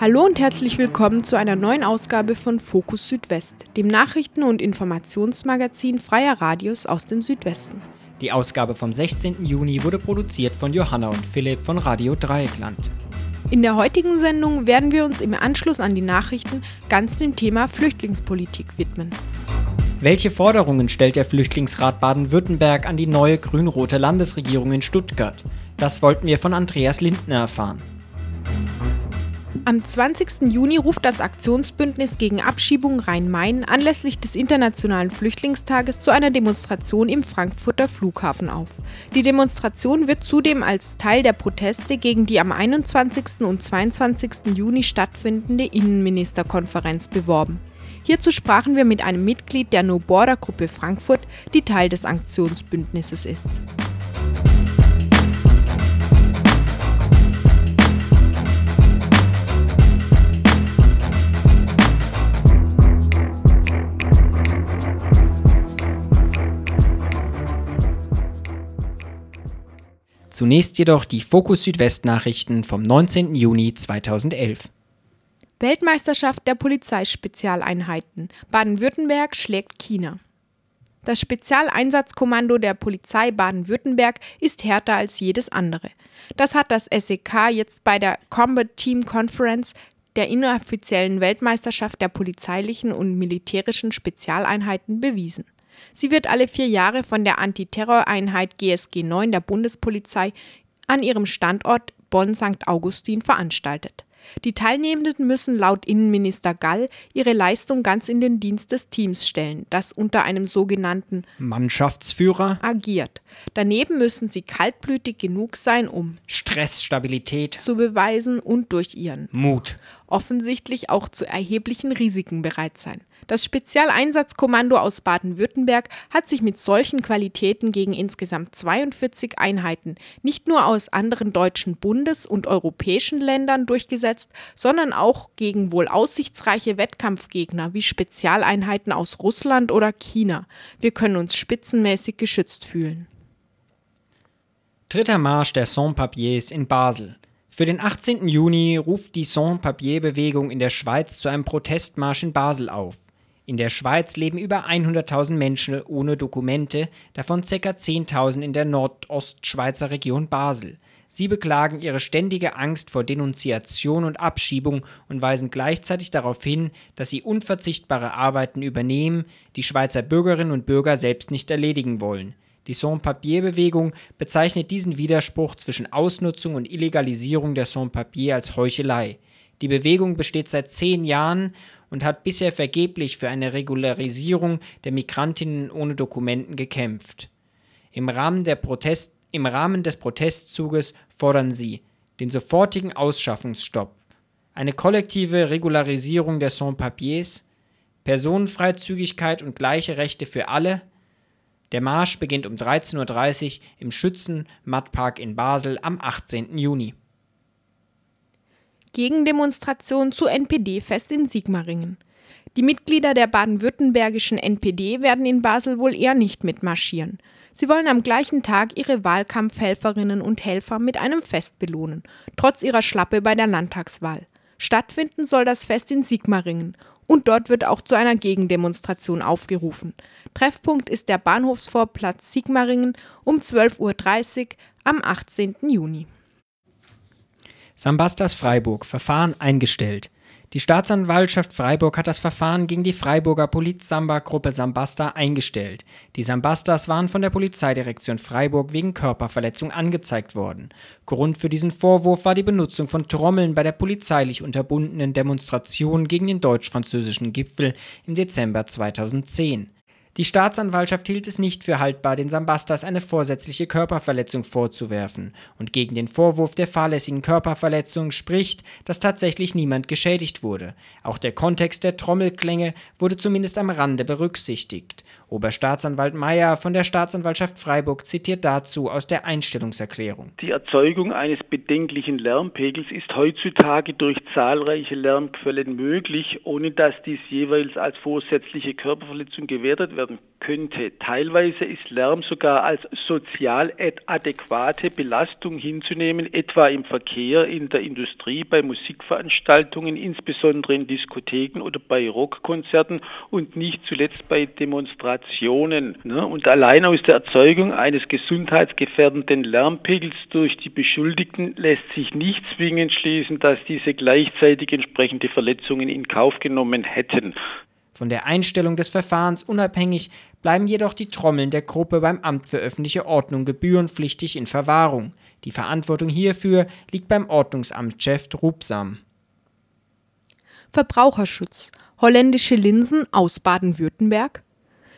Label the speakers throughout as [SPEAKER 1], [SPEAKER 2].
[SPEAKER 1] Hallo und herzlich willkommen zu einer neuen Ausgabe von Fokus Südwest, dem Nachrichten- und Informationsmagazin freier Radios aus dem Südwesten.
[SPEAKER 2] Die Ausgabe vom 16. Juni wurde produziert von Johanna und Philipp von Radio Dreieckland.
[SPEAKER 1] In der heutigen Sendung werden wir uns im Anschluss an die Nachrichten ganz dem Thema Flüchtlingspolitik widmen.
[SPEAKER 2] Welche Forderungen stellt der Flüchtlingsrat Baden-Württemberg an die neue grün-rote Landesregierung in Stuttgart? Das wollten wir von Andreas Lindner erfahren.
[SPEAKER 1] Am 20. Juni ruft das Aktionsbündnis gegen Abschiebung Rhein-Main anlässlich des Internationalen Flüchtlingstages zu einer Demonstration im Frankfurter Flughafen auf. Die Demonstration wird zudem als Teil der Proteste gegen die am 21. und 22. Juni stattfindende Innenministerkonferenz beworben. Hierzu sprachen wir mit einem Mitglied der No Border Gruppe Frankfurt, die Teil des Aktionsbündnisses ist.
[SPEAKER 2] Zunächst jedoch die Fokus Südwest Nachrichten vom 19. Juni 2011.
[SPEAKER 1] Weltmeisterschaft der Polizeispezialeinheiten. Baden-Württemberg schlägt China. Das Spezialeinsatzkommando der Polizei Baden-Württemberg ist härter als jedes andere. Das hat das SEK jetzt bei der Combat Team Conference der inoffiziellen Weltmeisterschaft der polizeilichen und militärischen Spezialeinheiten bewiesen. Sie wird alle vier Jahre von der Antiterroreinheit GSG 9 der Bundespolizei an ihrem Standort Bonn-St. Augustin veranstaltet. Die Teilnehmenden müssen laut Innenminister Gall ihre Leistung ganz in den Dienst des Teams stellen, das unter einem sogenannten
[SPEAKER 2] Mannschaftsführer
[SPEAKER 1] agiert. Daneben müssen sie kaltblütig genug sein, um
[SPEAKER 2] Stressstabilität
[SPEAKER 1] zu beweisen und durch ihren
[SPEAKER 2] Mut
[SPEAKER 1] offensichtlich auch zu erheblichen Risiken bereit sein. Das Spezialeinsatzkommando aus Baden-Württemberg hat sich mit solchen Qualitäten gegen insgesamt 42 Einheiten nicht nur aus anderen deutschen Bundes- und europäischen Ländern durchgesetzt, sondern auch gegen wohl aussichtsreiche Wettkampfgegner wie Spezialeinheiten aus Russland oder China. Wir können uns spitzenmäßig geschützt fühlen.
[SPEAKER 2] Dritter Marsch der Sans-Papiers in Basel. Für den 18. Juni ruft die Sans-Papier-Bewegung in der Schweiz zu einem Protestmarsch in Basel auf. In der Schweiz leben über 100.000 Menschen ohne Dokumente, davon ca. 10.000 in der Nordostschweizer Region Basel. Sie beklagen ihre ständige Angst vor Denunziation und Abschiebung und weisen gleichzeitig darauf hin, dass sie unverzichtbare Arbeiten übernehmen, die Schweizer Bürgerinnen und Bürger selbst nicht erledigen wollen. Die Sans-Papier-Bewegung bezeichnet diesen Widerspruch zwischen Ausnutzung und Illegalisierung der Sans-Papier als Heuchelei. Die Bewegung besteht seit zehn Jahren und hat bisher vergeblich für eine Regularisierung der Migrantinnen ohne Dokumenten gekämpft. Im Rahmen, Protest, Im Rahmen des Protestzuges fordern sie den sofortigen Ausschaffungsstopp, eine kollektive Regularisierung der Sans-Papiers, Personenfreizügigkeit und gleiche Rechte für alle – der Marsch beginnt um 13.30 Uhr im Schützenmattpark in Basel am 18. Juni.
[SPEAKER 1] Gegendemonstration zu NPD-Fest in Sigmaringen. Die Mitglieder der baden-württembergischen NPD werden in Basel wohl eher nicht mitmarschieren. Sie wollen am gleichen Tag ihre Wahlkampfhelferinnen und Helfer mit einem Fest belohnen, trotz ihrer Schlappe bei der Landtagswahl. Stattfinden soll das Fest in Sigmaringen und dort wird auch zu einer Gegendemonstration aufgerufen. Treffpunkt ist der Bahnhofsvorplatz Sigmaringen um 12.30 Uhr am 18. Juni.
[SPEAKER 2] Sambastas Freiburg Verfahren eingestellt. Die Staatsanwaltschaft Freiburg hat das Verfahren gegen die Freiburger Polizsamba-Gruppe Sambasta eingestellt. Die Sambastas waren von der Polizeidirektion Freiburg wegen Körperverletzung angezeigt worden. Grund für diesen Vorwurf war die Benutzung von Trommeln bei der polizeilich unterbundenen Demonstration gegen den deutsch-französischen Gipfel im Dezember 2010. Die Staatsanwaltschaft hielt es nicht für haltbar, den Sambastas eine vorsätzliche Körperverletzung vorzuwerfen. Und gegen den Vorwurf der fahrlässigen Körperverletzung spricht, dass tatsächlich niemand geschädigt wurde. Auch der Kontext der Trommelklänge wurde zumindest am Rande berücksichtigt. Oberstaatsanwalt Meyer von der Staatsanwaltschaft Freiburg zitiert dazu aus der Einstellungserklärung.
[SPEAKER 3] Die Erzeugung eines bedenklichen Lärmpegels ist heutzutage durch zahlreiche Lärmquellen möglich, ohne dass dies jeweils als vorsätzliche Körperverletzung gewertet werden könnte. Teilweise ist Lärm sogar als sozial adäquate Belastung hinzunehmen, etwa im Verkehr, in der Industrie, bei Musikveranstaltungen, insbesondere in Diskotheken oder bei Rockkonzerten und nicht zuletzt bei Demonstrationen. Ne? Und allein aus der Erzeugung eines gesundheitsgefährdenden Lärmpegels durch die Beschuldigten lässt sich nicht zwingend schließen, dass diese gleichzeitig entsprechende Verletzungen in Kauf genommen hätten.
[SPEAKER 2] Von der Einstellung des Verfahrens unabhängig bleiben jedoch die Trommeln der Gruppe beim Amt für öffentliche Ordnung gebührenpflichtig in Verwahrung. Die Verantwortung hierfür liegt beim Ordnungsamtschef Rupsam.
[SPEAKER 1] Verbraucherschutz. Holländische Linsen aus Baden-Württemberg.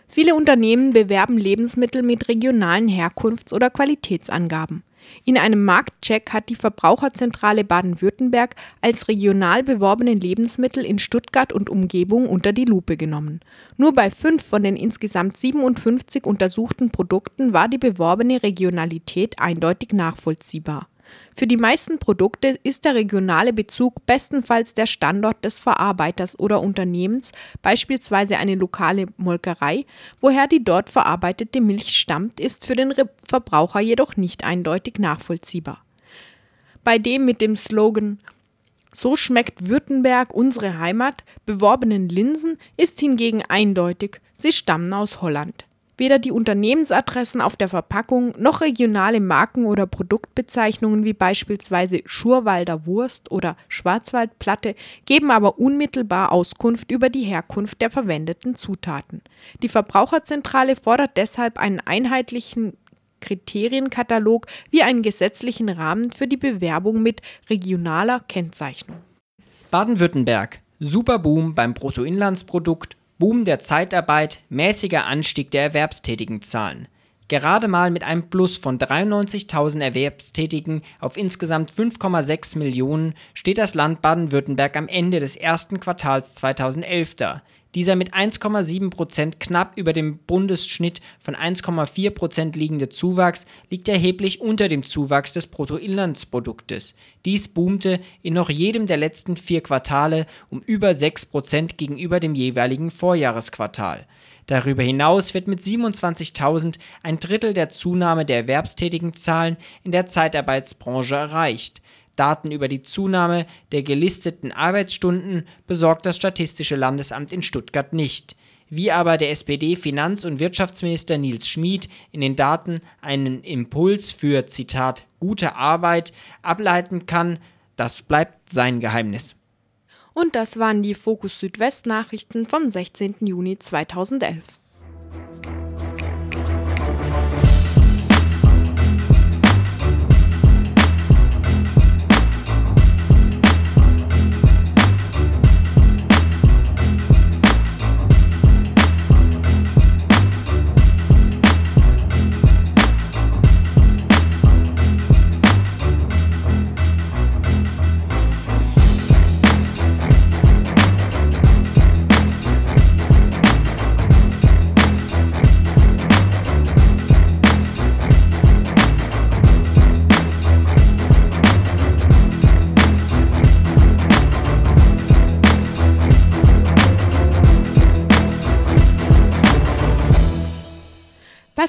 [SPEAKER 1] Viele Unternehmen bewerben Lebensmittel mit regionalen Herkunfts- oder Qualitätsangaben. In einem Marktcheck hat die Verbraucherzentrale Baden-Württemberg als regional beworbene Lebensmittel in Stuttgart und Umgebung unter die Lupe genommen. Nur bei fünf von den insgesamt 57 untersuchten Produkten war die beworbene Regionalität eindeutig nachvollziehbar für die meisten Produkte ist der regionale Bezug bestenfalls der Standort des Verarbeiters oder Unternehmens, beispielsweise eine lokale Molkerei, woher die dort verarbeitete Milch stammt, ist für den Verbraucher jedoch nicht eindeutig nachvollziehbar. Bei dem mit dem Slogan so schmeckt Württemberg unsere Heimat beworbenen Linsen ist hingegen eindeutig, sie stammen aus Holland. Weder die Unternehmensadressen auf der Verpackung noch regionale Marken oder Produktbezeichnungen wie beispielsweise Schurwalder Wurst oder Schwarzwaldplatte geben aber unmittelbar Auskunft über die Herkunft der verwendeten Zutaten. Die Verbraucherzentrale fordert deshalb einen einheitlichen Kriterienkatalog wie einen gesetzlichen Rahmen für die Bewerbung mit regionaler Kennzeichnung.
[SPEAKER 2] Baden-Württemberg. Superboom beim Bruttoinlandsprodukt Boom der Zeitarbeit, mäßiger Anstieg der erwerbstätigen Zahlen. Gerade mal mit einem Plus von 93.000 Erwerbstätigen auf insgesamt 5,6 Millionen steht das Land Baden-Württemberg am Ende des ersten Quartals 2011 da. Dieser mit 1,7 Prozent knapp über dem Bundesschnitt von 1,4 Prozent liegende Zuwachs liegt erheblich unter dem Zuwachs des Bruttoinlandsproduktes. Dies boomte in noch jedem der letzten vier Quartale um über 6 Prozent gegenüber dem jeweiligen Vorjahresquartal. Darüber hinaus wird mit 27.000 ein Drittel der Zunahme der erwerbstätigen Zahlen in der Zeitarbeitsbranche erreicht. Daten über die Zunahme der gelisteten Arbeitsstunden besorgt das Statistische Landesamt in Stuttgart nicht. Wie aber der SPD-Finanz- und Wirtschaftsminister Nils Schmid in den Daten einen Impuls für, Zitat, gute Arbeit ableiten kann, das bleibt sein Geheimnis.
[SPEAKER 1] Und das waren die Fokus Südwest Nachrichten vom 16. Juni 2011.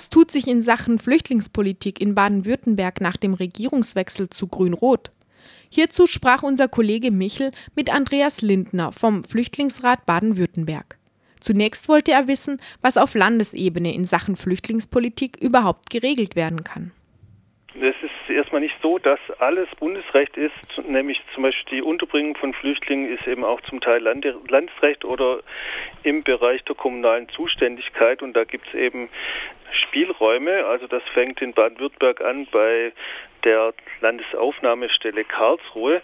[SPEAKER 1] Was tut sich in Sachen Flüchtlingspolitik in Baden-Württemberg nach dem Regierungswechsel zu Grün-Rot? Hierzu sprach unser Kollege Michel mit Andreas Lindner vom Flüchtlingsrat Baden-Württemberg. Zunächst wollte er wissen, was auf Landesebene in Sachen Flüchtlingspolitik überhaupt geregelt werden kann.
[SPEAKER 4] Ist erstmal nicht so, dass alles Bundesrecht ist, nämlich zum Beispiel die Unterbringung von Flüchtlingen ist eben auch zum Teil Land Landesrecht oder im Bereich der kommunalen Zuständigkeit und da gibt es eben Spielräume. Also das fängt in Baden-Württemberg an bei der Landesaufnahmestelle Karlsruhe.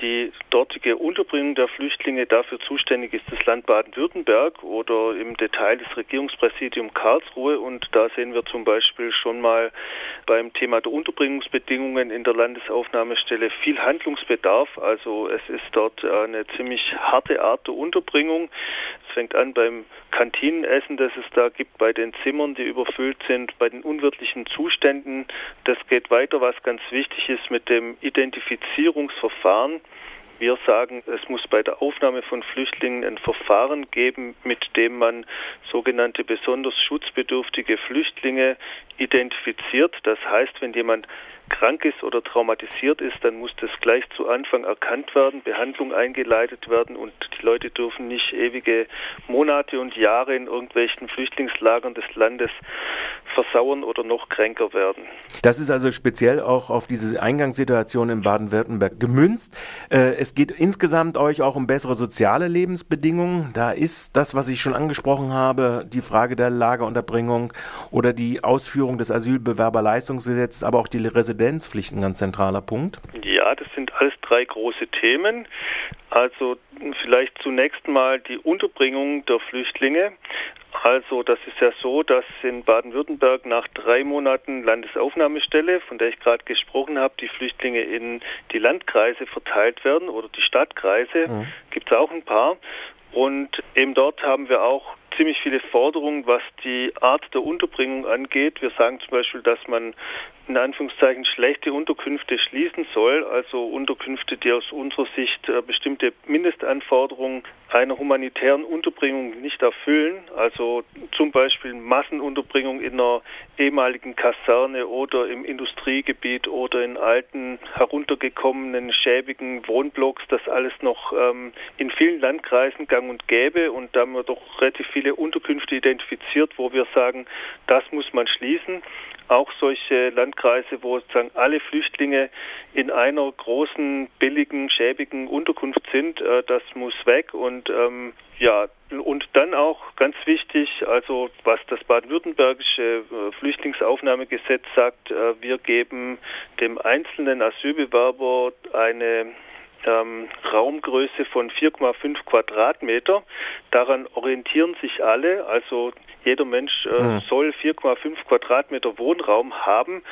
[SPEAKER 4] Die dortige Unterbringung der Flüchtlinge dafür zuständig ist das Land Baden-Württemberg oder im Detail das Regierungspräsidium Karlsruhe. Und da sehen wir zum Beispiel schon mal beim Thema der Unterbringungsbedingungen in der Landesaufnahmestelle viel Handlungsbedarf. Also es ist dort eine ziemlich harte Art der Unterbringung. Es fängt an beim Kantinenessen, das es da gibt, bei den Zimmern, die überfüllt sind, bei den unwirtlichen Zuständen. Das geht weiter, was ganz wichtig ist mit dem Identifizierungsverfahren. Wir sagen, es muss bei der Aufnahme von Flüchtlingen ein Verfahren geben, mit dem man sogenannte besonders schutzbedürftige Flüchtlinge identifiziert. Das heißt, wenn jemand krank ist oder traumatisiert ist, dann muss das gleich zu Anfang erkannt werden, Behandlung eingeleitet werden und die Leute dürfen nicht ewige Monate und Jahre in irgendwelchen Flüchtlingslagern des Landes versauern oder noch kränker werden.
[SPEAKER 5] Das ist also speziell auch auf diese Eingangssituation in Baden-Württemberg gemünzt. Äh, es geht insgesamt euch auch um bessere soziale Lebensbedingungen. Da ist das, was ich schon angesprochen habe, die Frage der Lagerunterbringung oder die Ausführung des Asylbewerberleistungsgesetzes, aber auch die Residenzpflicht ein ganz zentraler Punkt.
[SPEAKER 4] Ja, das sind alles drei große Themen. Also vielleicht zunächst mal die Unterbringung der Flüchtlinge. Also das ist ja so, dass in Baden-Württemberg nach drei Monaten Landesaufnahmestelle, von der ich gerade gesprochen habe, die Flüchtlinge in die Landkreise verteilt werden oder die Stadtkreise, mhm. gibt es auch ein paar. Und eben dort haben wir auch ziemlich viele Forderungen, was die Art der Unterbringung angeht. Wir sagen zum Beispiel, dass man in Anführungszeichen schlechte Unterkünfte schließen soll, also Unterkünfte, die aus unserer Sicht äh, bestimmte Mindestanforderungen einer humanitären Unterbringung nicht erfüllen, also zum Beispiel Massenunterbringung in einer ehemaligen Kaserne oder im Industriegebiet oder in alten, heruntergekommenen, schäbigen Wohnblocks, das alles noch ähm, in vielen Landkreisen gang und gäbe. Und da haben wir doch relativ viele Unterkünfte identifiziert, wo wir sagen, das muss man schließen auch solche Landkreise, wo sozusagen alle Flüchtlinge in einer großen, billigen, schäbigen Unterkunft sind, äh, das muss weg. Und ähm, ja, und dann auch ganz wichtig, also was das baden-württembergische äh, Flüchtlingsaufnahmegesetz sagt, äh, wir geben dem einzelnen Asylbewerber eine ähm, Raumgröße von 4,5 Quadratmeter. Daran orientieren sich alle. Also jeder Mensch äh, mhm. soll 4,5 Quadratmeter Wohnraum haben.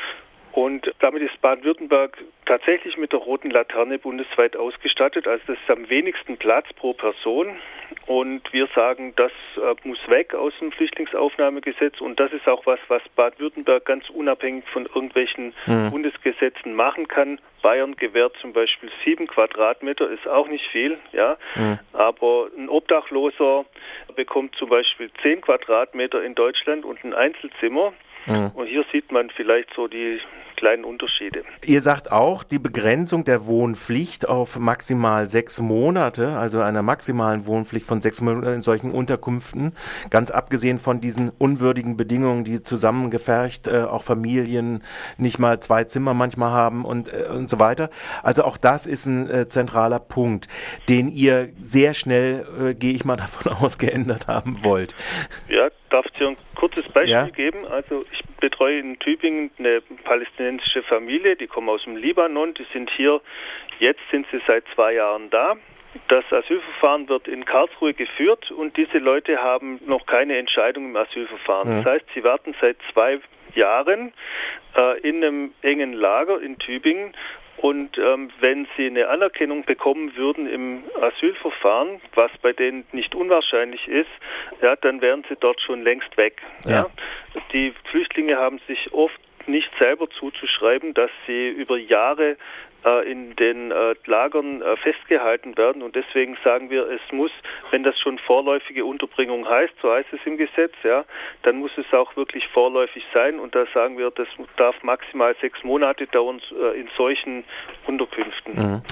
[SPEAKER 4] Und damit ist Baden-Württemberg tatsächlich mit der roten Laterne bundesweit ausgestattet. Also das ist am wenigsten Platz pro Person. Und wir sagen, das äh, muss weg aus dem Flüchtlingsaufnahmegesetz. Und das ist auch was, was Baden-Württemberg ganz unabhängig von irgendwelchen mhm. Bundesgesetzen machen kann. Bayern gewährt zum Beispiel sieben Quadratmeter, ist auch nicht viel, ja. Mhm. Aber ein Obdachloser bekommt zum Beispiel zehn Quadratmeter in Deutschland und ein Einzelzimmer. Mhm. Und hier sieht man vielleicht so die kleinen Unterschiede.
[SPEAKER 5] Ihr sagt auch, die Begrenzung der Wohnpflicht auf maximal sechs Monate, also einer maximalen Wohnpflicht von sechs Monaten in solchen Unterkünften, ganz abgesehen von diesen unwürdigen Bedingungen, die zusammengefercht äh, auch Familien nicht mal zwei Zimmer manchmal haben und, äh, und so weiter. Also auch das ist ein äh, zentraler Punkt, den ihr sehr schnell, äh, gehe ich mal davon aus, geändert haben wollt.
[SPEAKER 4] Ja, darf ich dir ein kurzes Beispiel ja? geben? Also ich betreue in Tübingen eine palästinensische Familie, die kommen aus dem Libanon, die sind hier, jetzt sind sie seit zwei Jahren da. Das Asylverfahren wird in Karlsruhe geführt und diese Leute haben noch keine Entscheidung im Asylverfahren. Ja. Das heißt, sie warten seit zwei Jahren äh, in einem engen Lager in Tübingen und ähm, wenn sie eine Anerkennung bekommen würden im Asylverfahren, was bei denen nicht unwahrscheinlich ist, ja, dann wären sie dort schon längst weg. Ja. ja. Die Flüchtlinge haben sich oft nicht selber zuzuschreiben, dass sie über Jahre in den äh, Lagern äh, festgehalten werden. Und deswegen sagen wir, es muss, wenn das schon vorläufige Unterbringung heißt, so heißt es im Gesetz, ja, dann muss es auch wirklich vorläufig sein. Und da sagen wir, das darf maximal sechs Monate dauern in solchen Unterkünften. Mhm.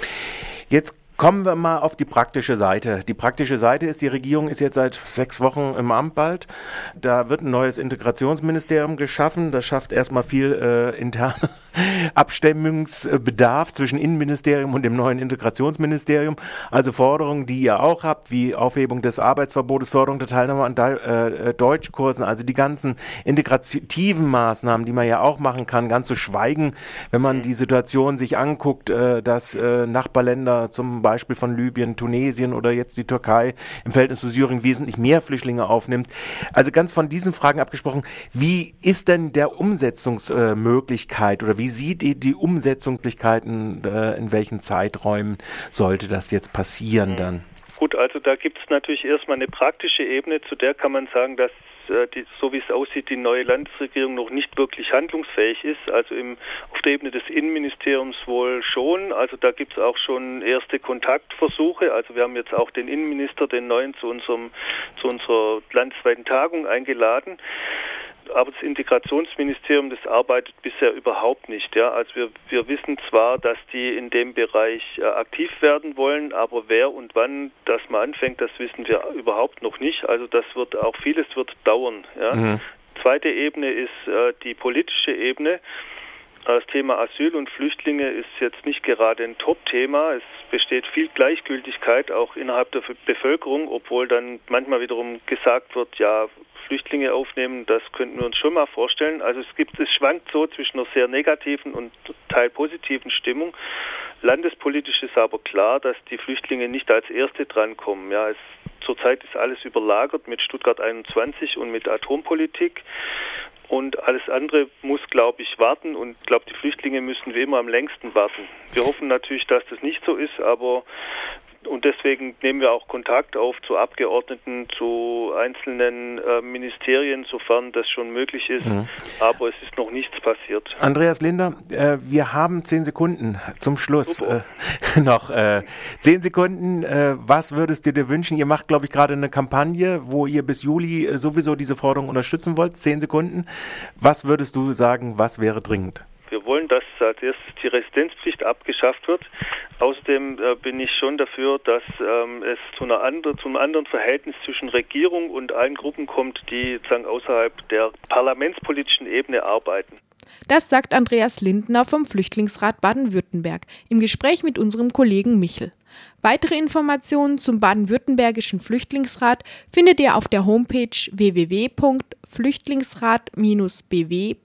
[SPEAKER 5] Jetzt Kommen wir mal auf die praktische Seite. Die praktische Seite ist, die Regierung ist jetzt seit sechs Wochen im Amt bald. Da wird ein neues Integrationsministerium geschaffen. Das schafft erstmal viel äh, interne Abstimmungsbedarf zwischen Innenministerium und dem neuen Integrationsministerium. Also Forderungen, die ihr auch habt, wie Aufhebung des Arbeitsverbotes, Förderung der Teilnahme an äh, Deutschkursen, also die ganzen integrativen Maßnahmen, die man ja auch machen kann, ganz zu schweigen, wenn man die Situation sich anguckt, äh, dass äh, Nachbarländer zum Beispiel von Libyen, Tunesien oder jetzt die Türkei im Verhältnis zu Syrien wesentlich mehr Flüchtlinge aufnimmt. Also ganz von diesen Fragen abgesprochen, wie ist denn der Umsetzungsmöglichkeit oder wie sieht ihr die Umsetzungsmöglichkeiten, äh, in welchen Zeiträumen sollte das jetzt passieren mhm. dann?
[SPEAKER 4] Gut, also da gibt es natürlich erstmal eine praktische Ebene, zu der kann man sagen, dass äh, die, so wie es aussieht, die neue Landesregierung noch nicht wirklich handlungsfähig ist. Also im, auf der Ebene des Innenministeriums wohl schon. Also da gibt es auch schon erste Kontaktversuche. Also wir haben jetzt auch den Innenminister, den neuen, zu unserem zu unserer landesweiten Tagung eingeladen aber das arbeitet bisher überhaupt nicht. Ja. Also wir, wir wissen zwar, dass die in dem Bereich äh, aktiv werden wollen, aber wer und wann das mal anfängt, das wissen wir überhaupt noch nicht. Also das wird auch vieles wird dauern. Ja. Mhm. Zweite Ebene ist äh, die politische Ebene. Das Thema Asyl und Flüchtlinge ist jetzt nicht gerade ein Top-Thema. Es besteht viel Gleichgültigkeit auch innerhalb der Bevölkerung, obwohl dann manchmal wiederum gesagt wird, ja, Flüchtlinge aufnehmen, das könnten wir uns schon mal vorstellen. Also es gibt, es schwankt so zwischen einer sehr negativen und teil positiven Stimmung. Landespolitisch ist aber klar, dass die Flüchtlinge nicht als Erste drankommen. Ja, es, zurzeit ist alles überlagert mit Stuttgart 21 und mit Atompolitik. Und alles andere muss, glaube ich, warten. Und ich glaube, die Flüchtlinge müssen wie immer am längsten warten. Wir hoffen natürlich, dass das nicht so ist, aber und deswegen nehmen wir auch Kontakt auf zu Abgeordneten, zu einzelnen äh, Ministerien, sofern das schon möglich ist. Mhm. Aber es ist noch nichts passiert.
[SPEAKER 5] Andreas Linder, äh, wir haben zehn Sekunden zum Schluss. Äh, noch äh, zehn Sekunden. Äh, was würdest du dir wünschen? Ihr macht, glaube ich, gerade eine Kampagne, wo ihr bis Juli äh, sowieso diese Forderung unterstützen wollt. Zehn Sekunden. Was würdest du sagen, was wäre dringend?
[SPEAKER 4] Wir wollen, dass als erstes die Residenzpflicht abgeschafft wird. Außerdem äh, bin ich schon dafür, dass ähm, es zu, einer andre, zu einem anderen Verhältnis zwischen Regierung und allen Gruppen kommt, die sozusagen außerhalb der parlamentspolitischen Ebene arbeiten.
[SPEAKER 1] Das sagt Andreas Lindner vom Flüchtlingsrat Baden-Württemberg im Gespräch mit unserem Kollegen Michel. Weitere Informationen zum baden-württembergischen Flüchtlingsrat findet ihr auf der Homepage www.flüchtlingsrat-bw.de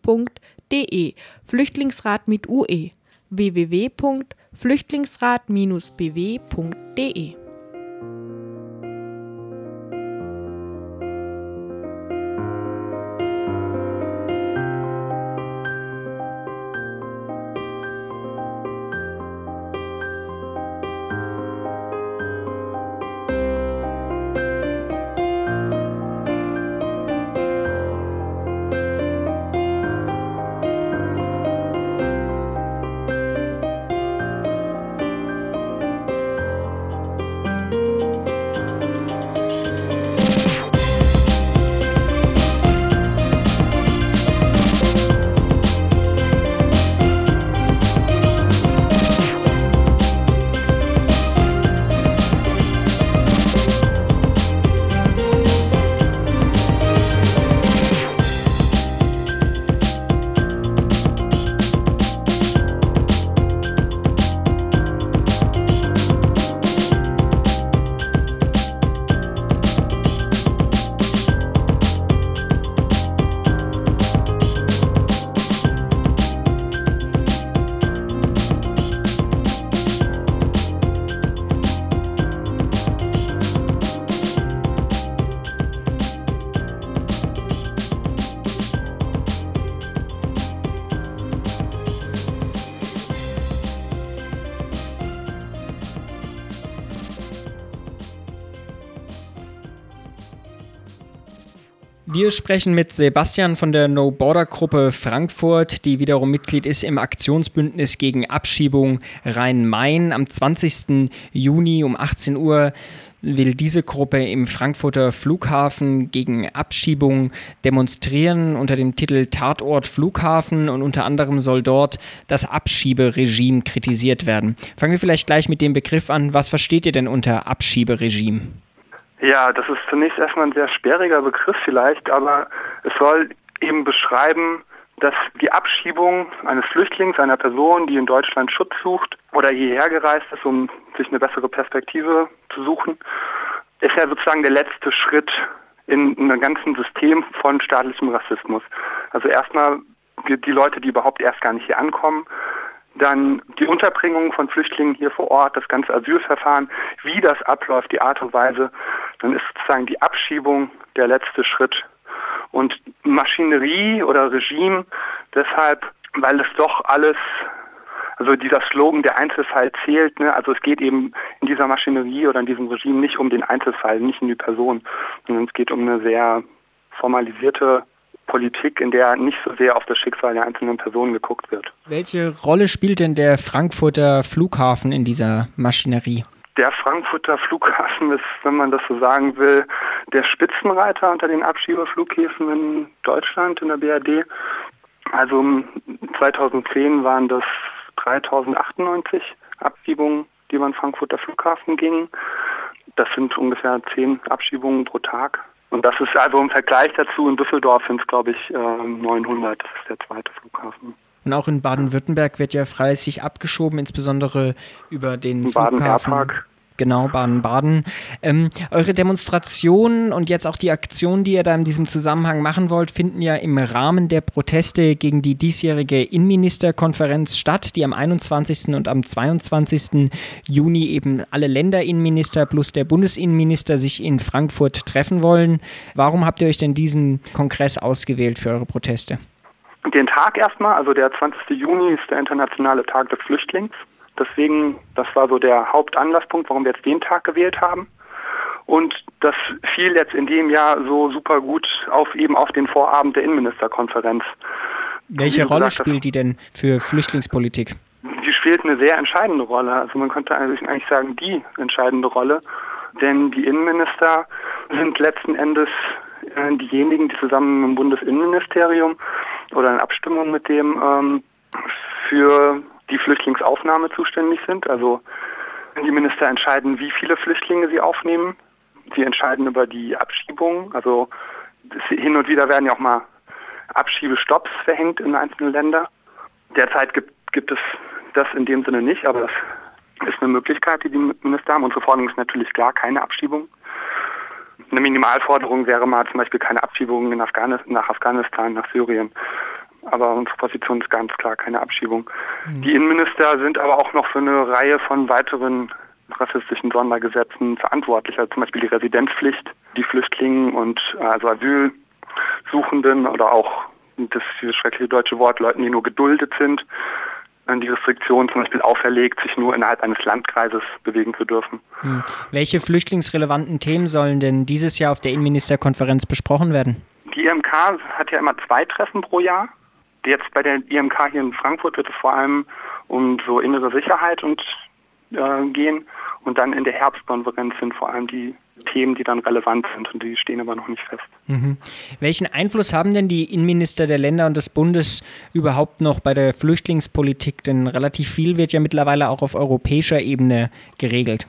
[SPEAKER 1] Flüchtlingsrat mit UE www.flüchtlingsrat-bw.de
[SPEAKER 2] Wir sprechen mit Sebastian von der No Border Gruppe Frankfurt, die wiederum Mitglied ist im Aktionsbündnis gegen Abschiebung Rhein-Main. Am 20. Juni um 18 Uhr will diese Gruppe im Frankfurter Flughafen gegen Abschiebung demonstrieren unter dem Titel Tatort Flughafen und unter anderem soll dort das Abschieberegime kritisiert werden. Fangen wir vielleicht gleich mit dem Begriff an. Was versteht ihr denn unter Abschieberegime?
[SPEAKER 6] Ja, das ist zunächst erstmal ein sehr sperriger Begriff vielleicht, aber es soll eben beschreiben dass die Abschiebung eines Flüchtlings, einer Person, die in Deutschland Schutz sucht oder hierher gereist ist, um sich eine bessere Perspektive zu suchen, ist ja sozusagen der letzte Schritt in einem ganzen System von staatlichem Rassismus. Also erstmal die Leute, die überhaupt erst gar nicht hier ankommen, dann die Unterbringung von Flüchtlingen hier vor Ort, das ganze Asylverfahren, wie das abläuft, die Art und Weise, dann ist sozusagen die Abschiebung der letzte Schritt und Maschinerie oder Regime deshalb, weil es doch alles, also dieser Slogan, der Einzelfall zählt, ne? also es geht eben in dieser Maschinerie oder in diesem Regime nicht um den Einzelfall, nicht um die Person, sondern es geht um eine sehr formalisierte Politik, in der nicht so sehr auf das Schicksal der einzelnen Personen geguckt wird.
[SPEAKER 2] Welche Rolle spielt denn der Frankfurter Flughafen in dieser Maschinerie?
[SPEAKER 6] Der Frankfurter Flughafen ist, wenn man das so sagen will, der Spitzenreiter unter den Abschieberflughäfen in Deutschland, in der BRD. Also 2010 waren das 3098 Abschiebungen, die über den Frankfurter Flughafen gingen. Das sind ungefähr zehn Abschiebungen pro Tag. Und das ist also im Vergleich dazu, in Düsseldorf sind es, glaube ich, 900. Das ist der zweite Flughafen.
[SPEAKER 2] Und auch in Baden-Württemberg wird ja fleißig abgeschoben, insbesondere über den Flughafen.
[SPEAKER 6] Baden-Airpark.
[SPEAKER 2] Genau, Baden-Baden. Ähm, eure Demonstrationen und jetzt auch die Aktionen, die ihr da in diesem Zusammenhang machen wollt, finden ja im Rahmen der Proteste gegen die diesjährige Innenministerkonferenz statt, die am 21. und am 22. Juni eben alle Länderinnenminister plus der Bundesinnenminister sich in Frankfurt treffen wollen. Warum habt ihr euch denn diesen Kongress ausgewählt für eure Proteste?
[SPEAKER 6] Den Tag erstmal, also der 20. Juni ist der internationale Tag des Flüchtlings. Deswegen, das war so der Hauptanlasspunkt, warum wir jetzt den Tag gewählt haben. Und das fiel jetzt in dem Jahr so super gut auf eben auf den Vorabend der Innenministerkonferenz.
[SPEAKER 2] Welche Rolle gesagt, spielt die denn für Flüchtlingspolitik?
[SPEAKER 6] Die spielt eine sehr entscheidende Rolle. Also man könnte eigentlich sagen, die entscheidende Rolle. Denn die Innenminister sind letzten Endes äh, diejenigen, die zusammen mit dem Bundesinnenministerium oder in Abstimmung mit dem ähm, für die Flüchtlingsaufnahme zuständig sind. Also die Minister entscheiden, wie viele Flüchtlinge sie aufnehmen. Sie entscheiden über die Abschiebung. Also hin und wieder werden ja auch mal Abschiebestopps verhängt in einzelnen Ländern. Derzeit gibt, gibt es das in dem Sinne nicht, aber das ist eine Möglichkeit, die die Minister haben. Unsere Forderung ist natürlich klar, keine Abschiebung. Eine Minimalforderung wäre mal zum Beispiel keine Abschiebung in Afghanistan, nach Afghanistan, nach Syrien. Aber unsere Position ist ganz klar keine Abschiebung. Mhm. Die Innenminister sind aber auch noch für eine Reihe von weiteren rassistischen Sondergesetzen verantwortlich, also zum Beispiel die Residenzpflicht, die Flüchtlingen und also Asylsuchenden oder auch das schreckliche deutsche Wort, Leuten, die nur geduldet sind, die Restriktion zum Beispiel auferlegt, sich nur innerhalb eines Landkreises bewegen zu dürfen.
[SPEAKER 2] Hm. Welche flüchtlingsrelevanten Themen sollen denn dieses Jahr auf der Innenministerkonferenz besprochen werden?
[SPEAKER 6] Die IMK hat ja immer zwei Treffen pro Jahr. Jetzt bei der IMK hier in Frankfurt wird es vor allem um so innere Sicherheit und äh, gehen. Und dann in der Herbstkonferenz sind vor allem die Themen, die dann relevant sind und die stehen aber noch nicht fest.
[SPEAKER 2] Mhm. Welchen Einfluss haben denn die Innenminister der Länder und des Bundes überhaupt noch bei der Flüchtlingspolitik? Denn relativ viel wird ja mittlerweile auch auf europäischer Ebene geregelt.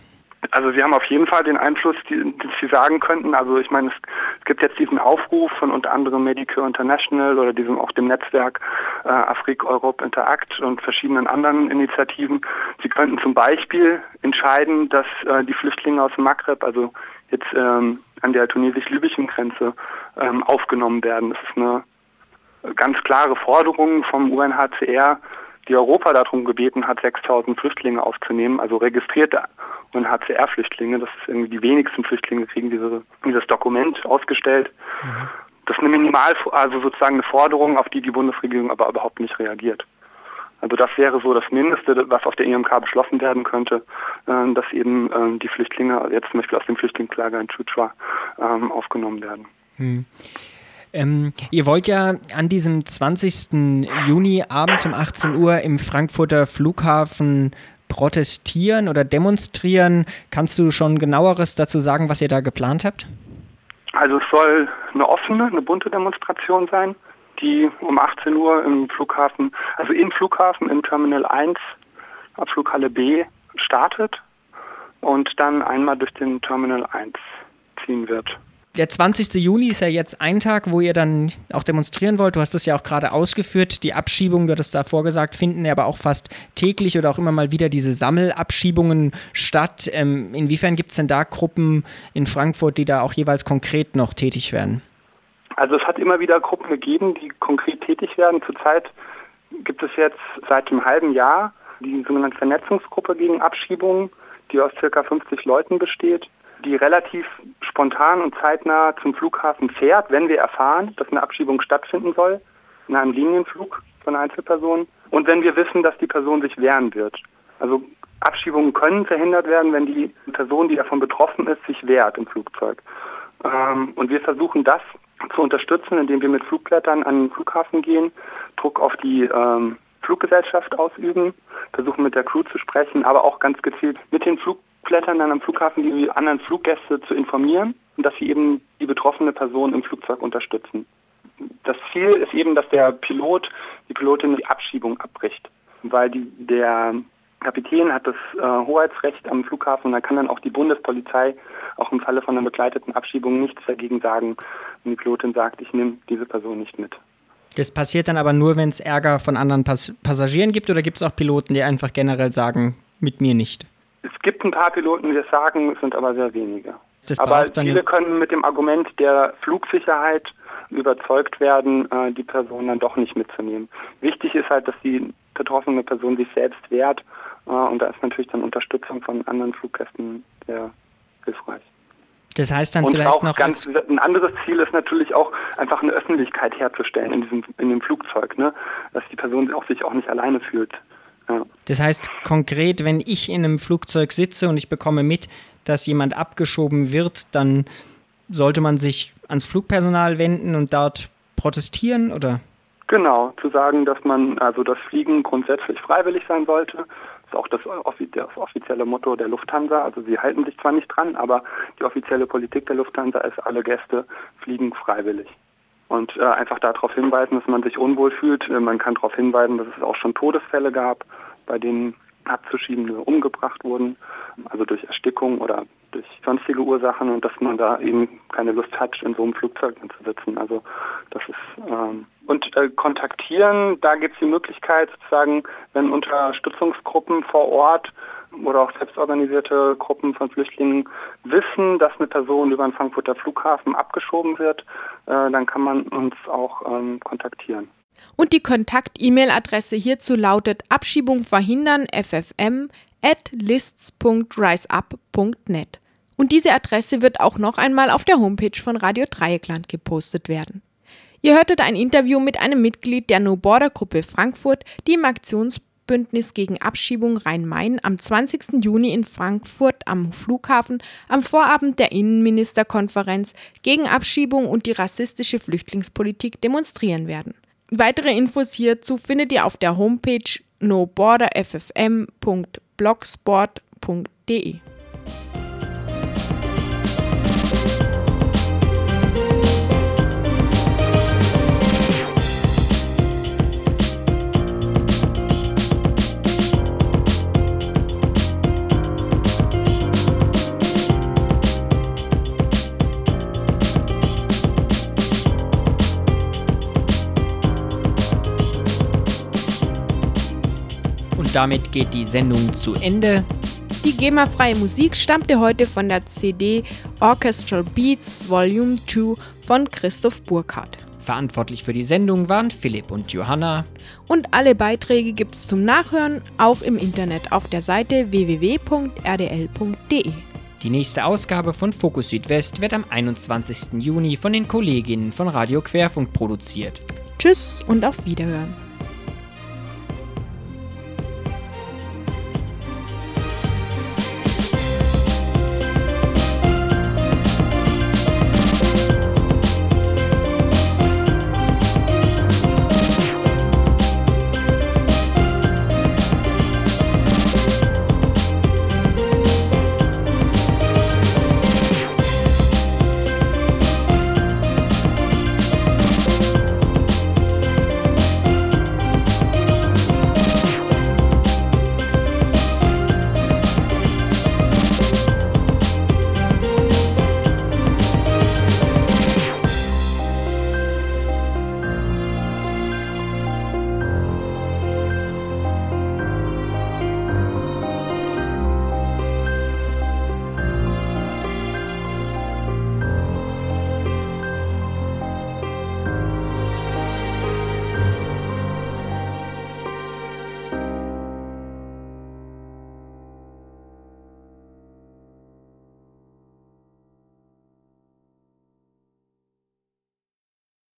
[SPEAKER 6] Also Sie haben auf jeden Fall den Einfluss, den Sie sagen könnten. Also ich meine, es, gibt jetzt diesen Aufruf von unter anderem Medicare International oder diesem auch dem Netzwerk äh, Afrik Europe Interact und verschiedenen anderen Initiativen. Sie könnten zum Beispiel entscheiden, dass äh, die Flüchtlinge aus dem Maghreb, also jetzt ähm, an der tunesisch-libyschen Grenze, ähm, aufgenommen werden. Das ist eine ganz klare Forderung vom UNHCR, die Europa darum gebeten hat, 6000 Flüchtlinge aufzunehmen, also registrierte UNHCR-Flüchtlinge. Das ist irgendwie die wenigsten Flüchtlinge kriegen diese, dieses Dokument ausgestellt. Mhm. Das ist eine Minimal, also sozusagen eine Forderung, auf die die Bundesregierung aber überhaupt nicht reagiert. Also das wäre so das Mindeste, was auf der IMK beschlossen werden könnte, äh, dass eben äh, die Flüchtlinge, jetzt zum Beispiel aus dem Flüchtlingslager in Chuchua, ähm, aufgenommen werden.
[SPEAKER 2] Hm. Ähm, ihr wollt ja an diesem 20. Juni abends um 18 Uhr im Frankfurter Flughafen protestieren oder demonstrieren. Kannst du schon genaueres dazu sagen, was ihr da geplant habt?
[SPEAKER 6] Also es soll eine offene, eine bunte Demonstration sein, die um 18 Uhr im Flughafen, also im Flughafen im Terminal 1, Abflughalle B startet und dann einmal durch den Terminal 1 ziehen wird.
[SPEAKER 2] Der 20. Juni ist ja jetzt ein Tag, wo ihr dann auch demonstrieren wollt. Du hast es ja auch gerade ausgeführt. Die Abschiebungen, du hattest da vorgesagt, finden aber auch fast täglich oder auch immer mal wieder diese Sammelabschiebungen statt. Ähm, inwiefern gibt es denn da Gruppen in Frankfurt, die da auch jeweils konkret noch tätig werden?
[SPEAKER 6] Also es hat immer wieder Gruppen gegeben, die konkret tätig werden. Zurzeit gibt es jetzt seit einem halben Jahr die sogenannte Vernetzungsgruppe gegen Abschiebungen, die aus circa 50 Leuten besteht die relativ spontan und zeitnah zum Flughafen fährt, wenn wir erfahren, dass eine Abschiebung stattfinden soll, in einem Linienflug von Einzelpersonen, und wenn wir wissen, dass die Person sich wehren wird. Also Abschiebungen können verhindert werden, wenn die Person, die davon betroffen ist, sich wehrt im Flugzeug. Ähm, und wir versuchen das zu unterstützen, indem wir mit Flugblättern an den Flughafen gehen, Druck auf die ähm, Fluggesellschaft ausüben, versuchen mit der Crew zu sprechen, aber auch ganz gezielt mit den Flug Flugblättern dann am Flughafen die anderen Fluggäste zu informieren und dass sie eben die betroffene Person im Flugzeug unterstützen. Das Ziel ist eben, dass der Pilot, die Pilotin die Abschiebung abbricht, weil die, der Kapitän hat das äh, Hoheitsrecht am Flughafen und da kann dann auch die Bundespolizei auch im Falle von einer begleiteten Abschiebung nichts dagegen sagen, wenn die Pilotin sagt, ich nehme diese Person nicht mit.
[SPEAKER 2] Das passiert dann aber nur, wenn es Ärger von anderen Pass Passagieren gibt oder gibt es auch Piloten, die einfach generell sagen, mit mir nicht?
[SPEAKER 6] Es gibt ein paar Piloten, die das sagen, es sind aber sehr wenige. Das aber viele können mit dem Argument der Flugsicherheit überzeugt werden, äh, die Person dann doch nicht mitzunehmen. Wichtig ist halt, dass die betroffene Person sich selbst wehrt äh, und da ist natürlich dann Unterstützung von anderen Fluggästen sehr hilfreich.
[SPEAKER 2] Das heißt dann
[SPEAKER 6] und
[SPEAKER 2] vielleicht noch
[SPEAKER 6] ganz ein anderes Ziel ist natürlich auch einfach eine Öffentlichkeit herzustellen in diesem in dem Flugzeug, ne, dass die Person auch sich auch nicht alleine fühlt.
[SPEAKER 2] Das heißt konkret, wenn ich in einem Flugzeug sitze und ich bekomme mit, dass jemand abgeschoben wird, dann sollte man sich ans Flugpersonal wenden und dort protestieren, oder?
[SPEAKER 6] Genau, zu sagen, dass man also das Fliegen grundsätzlich freiwillig sein sollte. Das ist auch das, das offizielle Motto der Lufthansa. Also sie halten sich zwar nicht dran, aber die offizielle Politik der Lufthansa ist, alle Gäste fliegen freiwillig und äh, einfach darauf hinweisen, dass man sich unwohl fühlt. Äh, man kann darauf hinweisen, dass es auch schon Todesfälle gab, bei denen Abzuschiebende umgebracht wurden, also durch Erstickung oder durch sonstige Ursachen und dass man da eben keine Lust hat, in so einem Flugzeug zu sitzen. Also das ist ähm, und äh, kontaktieren, da gibt es die Möglichkeit sozusagen, wenn Unterstützungsgruppen vor Ort oder auch selbstorganisierte Gruppen von Flüchtlingen wissen, dass eine Person über den Frankfurter Flughafen abgeschoben wird, äh, dann kann man uns auch ähm, kontaktieren.
[SPEAKER 1] Und die Kontakt-E-Mail-Adresse hierzu lautet Abschiebung verhindern ffm at lists.riseup.net. Und diese Adresse wird auch noch einmal auf der Homepage von Radio Dreieckland gepostet werden. Ihr hörtet ein Interview mit einem Mitglied der No Border Gruppe Frankfurt, die im Aktionsbündnis gegen Abschiebung Rhein-Main am 20. Juni in Frankfurt am Flughafen am Vorabend der Innenministerkonferenz gegen Abschiebung und die rassistische Flüchtlingspolitik demonstrieren werden. Weitere Infos hierzu findet ihr auf der Homepage noborderffm.blogsport.de.
[SPEAKER 2] damit geht die Sendung zu Ende.
[SPEAKER 1] Die GEMA-freie Musik stammte heute von der CD Orchestral Beats Volume 2 von Christoph Burkhardt.
[SPEAKER 2] Verantwortlich für die Sendung waren Philipp und Johanna.
[SPEAKER 1] Und alle Beiträge gibt es zum Nachhören auch im Internet auf der Seite www.rdl.de.
[SPEAKER 2] Die nächste Ausgabe von Fokus Südwest wird am 21. Juni von den Kolleginnen von Radio Querfunk produziert.
[SPEAKER 1] Tschüss und auf Wiederhören.